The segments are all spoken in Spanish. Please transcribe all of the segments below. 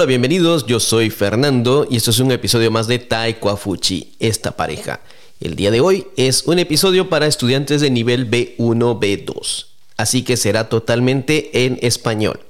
Hola, bienvenidos. Yo soy Fernando y esto es un episodio más de Taekwafuchi, esta pareja. El día de hoy es un episodio para estudiantes de nivel B1, B2, así que será totalmente en español.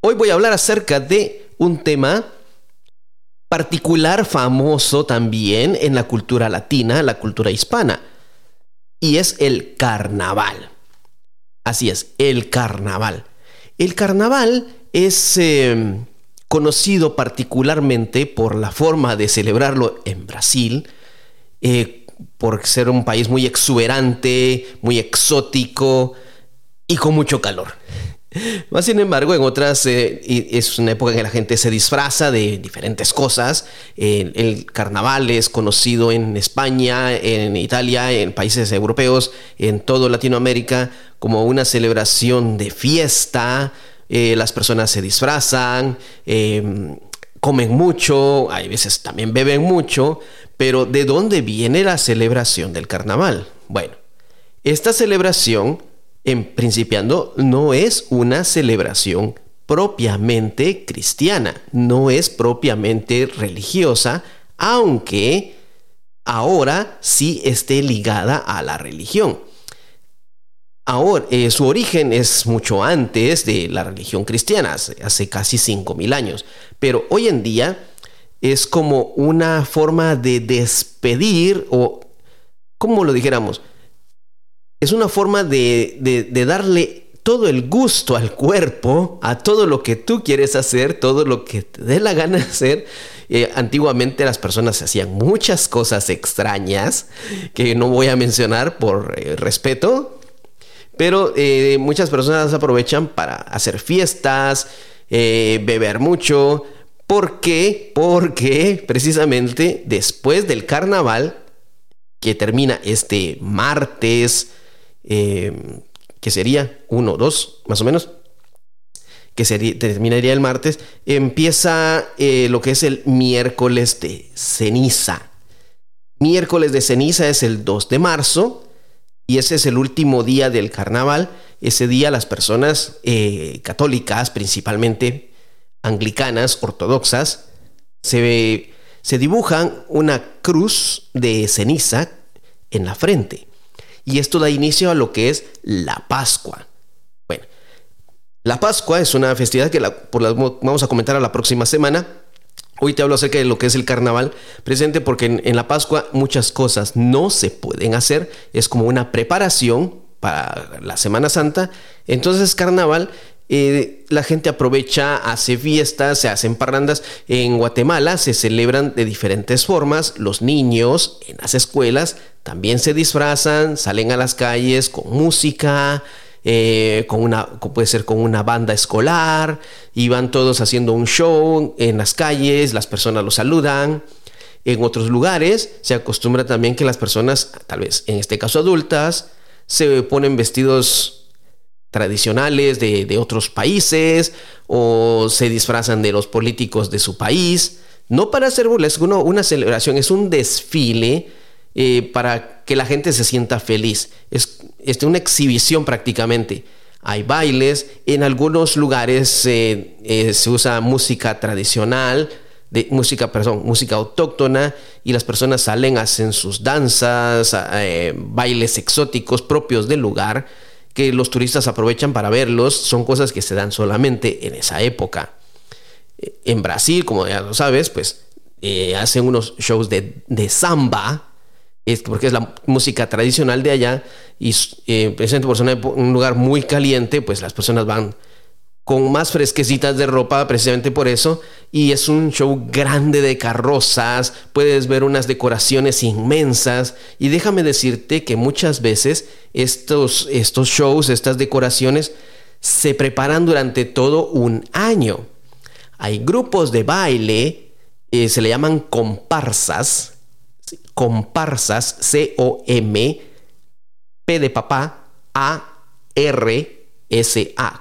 Hoy voy a hablar acerca de un tema particular, famoso también en la cultura latina, la cultura hispana, y es el carnaval. Así es, el carnaval. El carnaval es... Eh, conocido particularmente por la forma de celebrarlo en Brasil, eh, por ser un país muy exuberante, muy exótico y con mucho calor. Más sin embargo, en otras eh, es una época en que la gente se disfraza de diferentes cosas. el carnaval es conocido en España, en Italia, en países europeos, en todo Latinoamérica, como una celebración de fiesta, eh, las personas se disfrazan, em, comen mucho, hay veces también beben mucho, pero ¿de dónde viene la celebración del carnaval? Bueno, esta celebración, en principiando, no es una celebración propiamente cristiana, no es propiamente religiosa, aunque ahora sí esté ligada a la religión. Ahora, eh, su origen es mucho antes de la religión cristiana, hace, casi 5.000 años, pero hoy en día es como una forma de despedir o, como lo dijéramos, es una forma de, darle todo el gusto al cuerpo, a todo lo que tú quieres hacer, todo lo que te dé la gana de hacer. Eh, antiguamente las personas hacían muchas cosas extrañas que no voy a mencionar por eh, respeto, pero eh, muchas personas aprovechan para hacer fiestas, eh, beber mucho. ¿Por qué? Porque precisamente después del carnaval, que termina este martes, eh, que sería uno, dos, más o menos, que terminaría el martes, empieza lo que es el miércoles de ceniza. Miércoles de ceniza es el 2 de marzo y ese es el último día del carnaval. Ese día las personas eh, católicas, principalmente anglicanas, ortodoxas, se, se dibujan una cruz de ceniza en la frente. Y esto da inicio a lo que es la Pascua. Bueno, la Pascua es una festividad que por la, vamos a comentar a la próxima semana. Hoy te hablo acerca de lo que es el carnaval, presente porque en, la Pascua muchas cosas no se pueden hacer, es como una preparación para la Semana Santa. Entonces carnaval, eh, la gente aprovecha, hace fiestas, se hacen parrandas. En Guatemala se celebran de diferentes formas. Los niños en las escuelas también se disfrazan, salen a las calles con música, eh, con una, puede ser con una banda escolar, y van todos haciendo un show en las calles, las personas los saludan. En otros lugares se acostumbra también que las personas, tal vez en este caso adultas, se ponen vestidos tradicionales de, otros países o se disfrazan de los políticos de su país. No para hacer burles, una celebración, es un desfile eh, para que la gente se sienta feliz. Es este, una exhibición prácticamente. Hay bailes, en algunos lugares eh, eh, se usa música tradicional, de música, perdón, música autóctona y las personas salen, hacen sus danzas, bailes exóticos propios del lugar que los turistas aprovechan para verlos. Son cosas que se dan solamente en esa época. En Brasil, como ya lo sabes, pues hacen unos shows de, de samba porque es la música tradicional de allá y eh, por ser un lugar muy caliente, pues las personas van con más fresquecitas de ropa precisamente por eso y es un show grande de carrozas, puedes ver unas decoraciones inmensas y déjame decirte que muchas veces estos, estos shows, estas decoraciones se preparan durante todo un año. Hay grupos de baile, eh, se le llaman comparsas, comparsas, C-O-M, P de papá, A-R-S-A,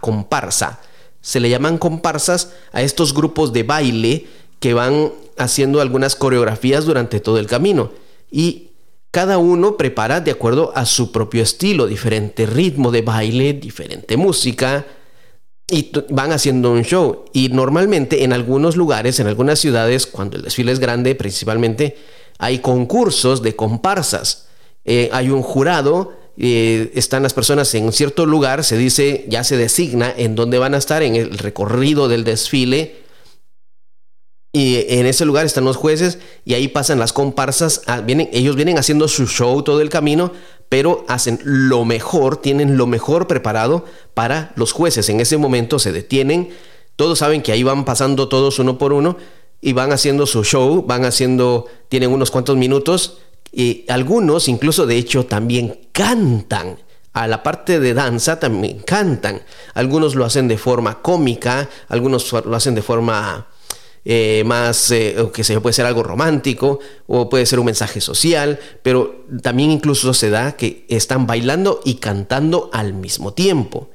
comparsa. Se le llaman comparsas a estos grupos de baile que van haciendo algunas coreografías durante todo el camino. Y cada uno prepara de acuerdo a su propio estilo, diferente ritmo de baile, diferente música. y van haciendo un show. Y normalmente en algunos lugares, en algunas ciudades, cuando el desfile es grande, principalmente, hay concursos de comparsas. Eh, hay un jurado, eh, están las personas en cierto lugar, se dice, ya se designa en dónde van a estar en el recorrido del desfile. Y en ese lugar están los jueces y ahí pasan las comparsas. Ah, vienen, ellos vienen haciendo su show todo el camino, pero hacen lo mejor, tienen lo mejor preparado para los jueces. En ese momento se detienen, todos saben que ahí van pasando todos uno por uno y van haciendo su show, van haciendo, tienen unos cuantos minutos y algunos incluso de hecho también cantan. A la parte de danza también cantan. Algunos lo hacen de forma cómica, algunos lo hacen de forma eh, más, eh, que se puede ser algo romántico o puede ser un mensaje social, pero también incluso se da que están bailando y cantando al mismo tiempo.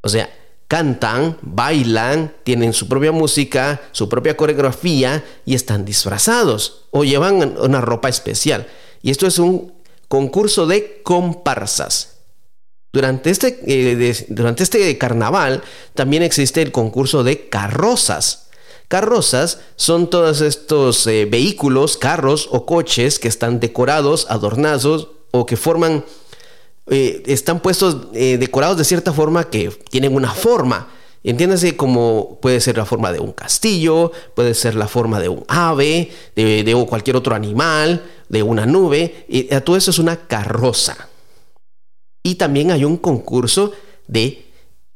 O sea, cantan, bailan, tienen su propia música, su propia coreografía y están disfrazados o llevan una ropa especial. Y esto es un concurso de comparsas. Durante este, eh, durante este carnaval también existe el concurso de carrozas. Carrozas son todos estos eh, vehículos, carros o coches que están decorados, adornados o que forman, eh, están puestos eh, decorados de cierta forma que tienen una forma. Entiéndase como puede ser la forma de un castillo, puede ser la forma de un ave, de, cualquier otro animal, de una nube. Y todo eso es una carroza. Y también hay un concurso de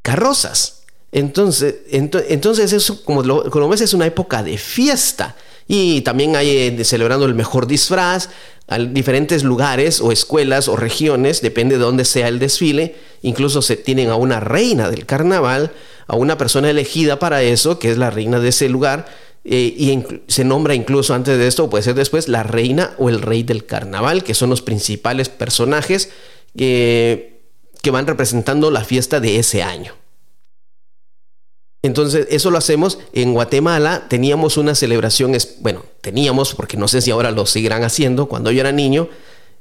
carrozas. Entonces, entonces como lo, es una época de fiesta. Y también hay eh, celebrando el mejor disfraz, a diferentes lugares o escuelas o regiones, depende de dónde sea el desfile. Incluso se tienen a una reina del carnaval, a una persona elegida para eso, que es la reina de ese lugar. Eh, y se nombra incluso antes de esto, o puede ser después, la reina o el rey del carnaval, que son los principales personajes que van representando la fiesta de ese año. Entonces, eso lo hacemos en Guatemala. Teníamos una celebración, bueno, teníamos, porque no sé si ahora lo seguirán haciendo, cuando yo era niño,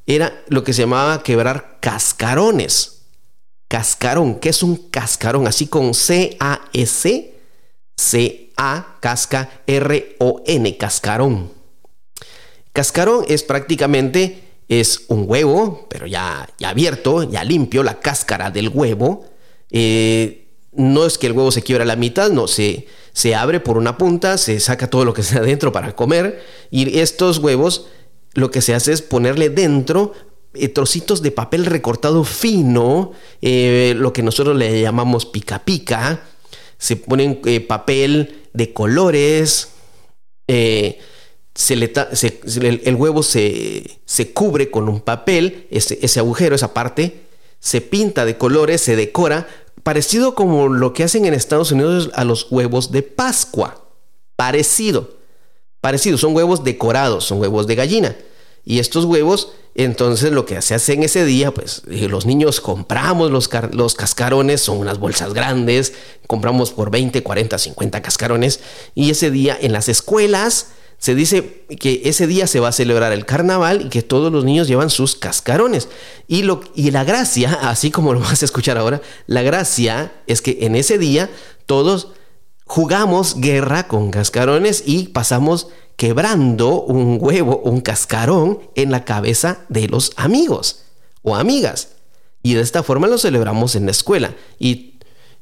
era lo que se llamaba quebrar cascarones. Cascarón, ¿qué es un cascarón? Así con C-A-S, C-A, casca, R-O-N, cascarón. Cascarón es prácticamente, es un huevo, pero ya, ya abierto, ya limpio, la cáscara del huevo. Eh, no es que el huevo se quiebra a la mitad, no, se, se abre por una punta, se saca todo lo que sea adentro para comer y estos huevos lo que se hace es ponerle dentro eh, trocitos de papel recortado fino, eh, lo que nosotros le llamamos pica pica, se ponen eh, papel de colores, se le el, huevo se, se, cubre con un papel, ese, ese agujero, esa parte, se pinta de colores, se decora parecido como lo que hacen en Estados Unidos a los huevos de Pascua. Parecido. Parecido. Son huevos decorados, son huevos de gallina. Y estos huevos, entonces lo que se hace en ese día, pues eh, los niños compramos los, los cascarones, son unas bolsas grandes, compramos por 20, 40, 50 cascarones. Y ese día en las escuelas se dice que ese día se va a celebrar el carnaval y que todos los niños llevan sus cascarones. Y, lo, y la gracia, así como lo vas a escuchar ahora, la gracia es que en ese día todos jugamos guerra con cascarones y pasamos quebrando un huevo, un cascarón en la cabeza de los amigos o amigas. Y de esta forma lo celebramos en la escuela. Y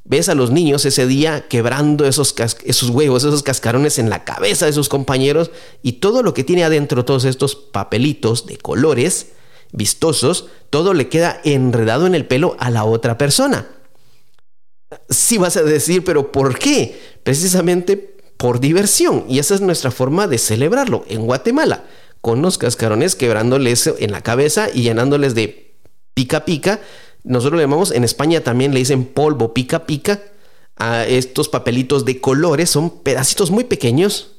ves a los niños ese día quebrando esos, esos huevos, esos cascarones en la cabeza de sus compañeros y todo lo que tiene adentro, todos estos papelitos de colores vistosos, todo le queda enredado en el pelo a la otra persona. Sí vas a decir, pero ¿por qué? Precisamente por diversión. Y esa es nuestra forma de celebrarlo en Guatemala, con los cascarones quebrándoles en la cabeza y llenándoles de pica pica nosotros le llamamos, en España también le dicen polvo pica pica a estos papelitos de colores, son pedacitos muy pequeños.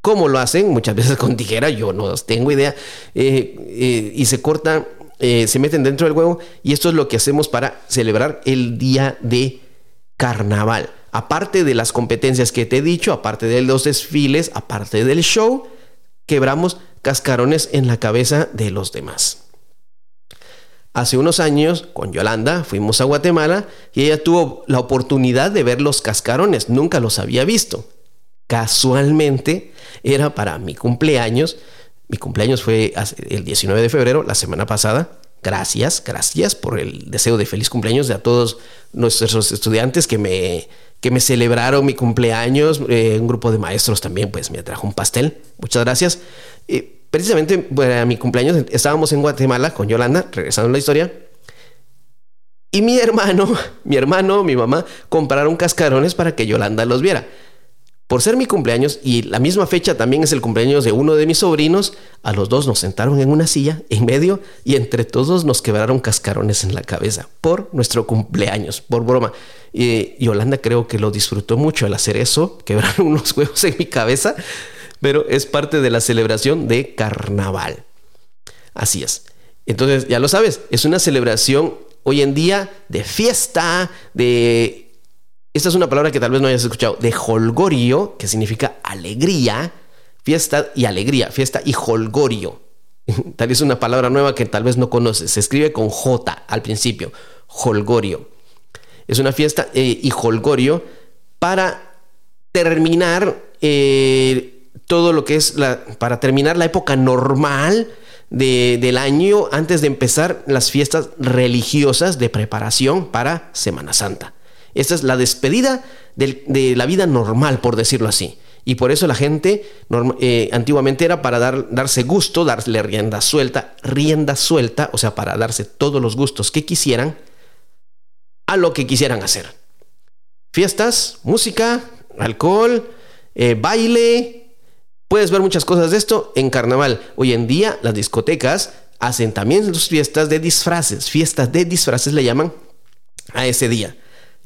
¿Cómo lo hacen? Muchas veces con tijera, yo no tengo idea. Eh, eh, y se cortan, eh, se meten dentro del huevo. Y esto es lo que hacemos para celebrar el día de carnaval. Aparte de las competencias que te he dicho, aparte de los desfiles, aparte del show, quebramos cascarones en la cabeza de los demás. Hace unos años, con Yolanda, fuimos a Guatemala y ella tuvo la oportunidad de ver los cascarones. Nunca los había visto. Casualmente, era para mi cumpleaños. Mi cumpleaños fue el 19 de febrero, la semana pasada. Gracias, gracias por el deseo de feliz cumpleaños de a todos nuestros estudiantes que me, que me celebraron mi cumpleaños. Eh, un grupo de maestros también, pues me trajo un pastel. Muchas gracias. Eh, precisamente para mi cumpleaños estábamos en Guatemala con Yolanda, regresando a la historia. Y mi hermano, mi hermano, mi mamá compraron cascarones para que Yolanda los viera. Por ser mi cumpleaños y la misma fecha también es el cumpleaños de uno de mis sobrinos, a los dos nos sentaron en una silla en medio y entre todos nos quebraron cascarones en la cabeza por nuestro cumpleaños, por broma. Y Yolanda creo que lo disfrutó mucho al hacer eso, quebraron unos huevos en mi cabeza pero es parte de la celebración de carnaval. Así es. Entonces, ya lo sabes, es una celebración hoy en día de fiesta, de... Esta es una palabra que tal vez no hayas escuchado, de holgorio, que significa alegría, fiesta y alegría, fiesta y holgorio. Tal vez es una palabra nueva que tal vez no conoces. Se escribe con J al principio, holgorio. Es una fiesta eh, y holgorio para terminar eh, todo lo que es para terminar la época normal del año antes de empezar las fiestas religiosas de preparación para Semana Santa. Esta es la despedida de la vida normal, por decirlo así. Y por eso la gente eh, antiguamente era para dar, darse gusto, darle rienda suelta, rienda suelta, o sea, para darse todos los gustos que quisieran a lo que quisieran hacer. Fiestas, música, alcohol, eh, baile, Puedes ver muchas cosas de esto en carnaval. Hoy en día las discotecas hacen también sus fiestas de disfraces. Fiestas de disfraces le llaman a ese día.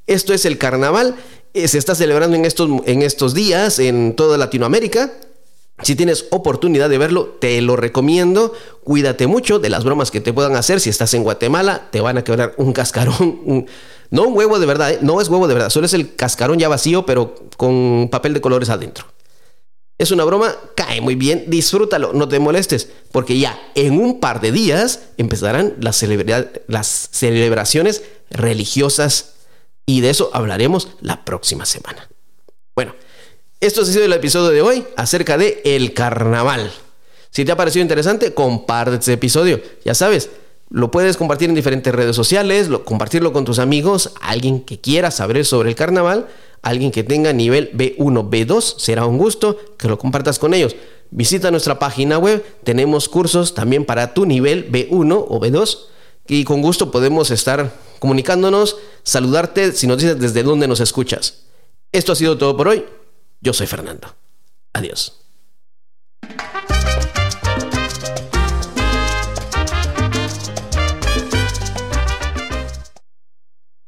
Esto es el carnaval. Eh, se está celebrando en estos, en estos días en toda Latinoamérica. Si tienes oportunidad de verlo, te lo recomiendo. Cuídate mucho de las bromas que te puedan hacer. Si estás en Guatemala, te van a quebrar un cascarón. no un huevo de verdad, ¿eh? no es huevo de verdad. Solo es el cascarón ya vacío, pero con papel de colores adentro. Es una broma, cae muy bien, disfrútalo, no te molestes, porque ya en un par de días empezarán las, las celebraciones religiosas y de eso hablaremos la próxima semana. Bueno, esto ha sido el episodio de hoy acerca de el carnaval. Si te ha parecido interesante, comparte este episodio. Ya sabes, lo puedes compartir en diferentes redes sociales, compartirlo con tus amigos, alguien que quiera saber sobre el carnaval alguien que tenga nivel B1, B2, será un gusto que lo compartas con ellos. Visita nuestra página web, tenemos cursos también para tu nivel B1 o B2 y con gusto podemos estar comunicándonos, saludarte si nos dices desde dónde nos escuchas. Esto ha sido todo por hoy. Yo soy Fernando. Adiós.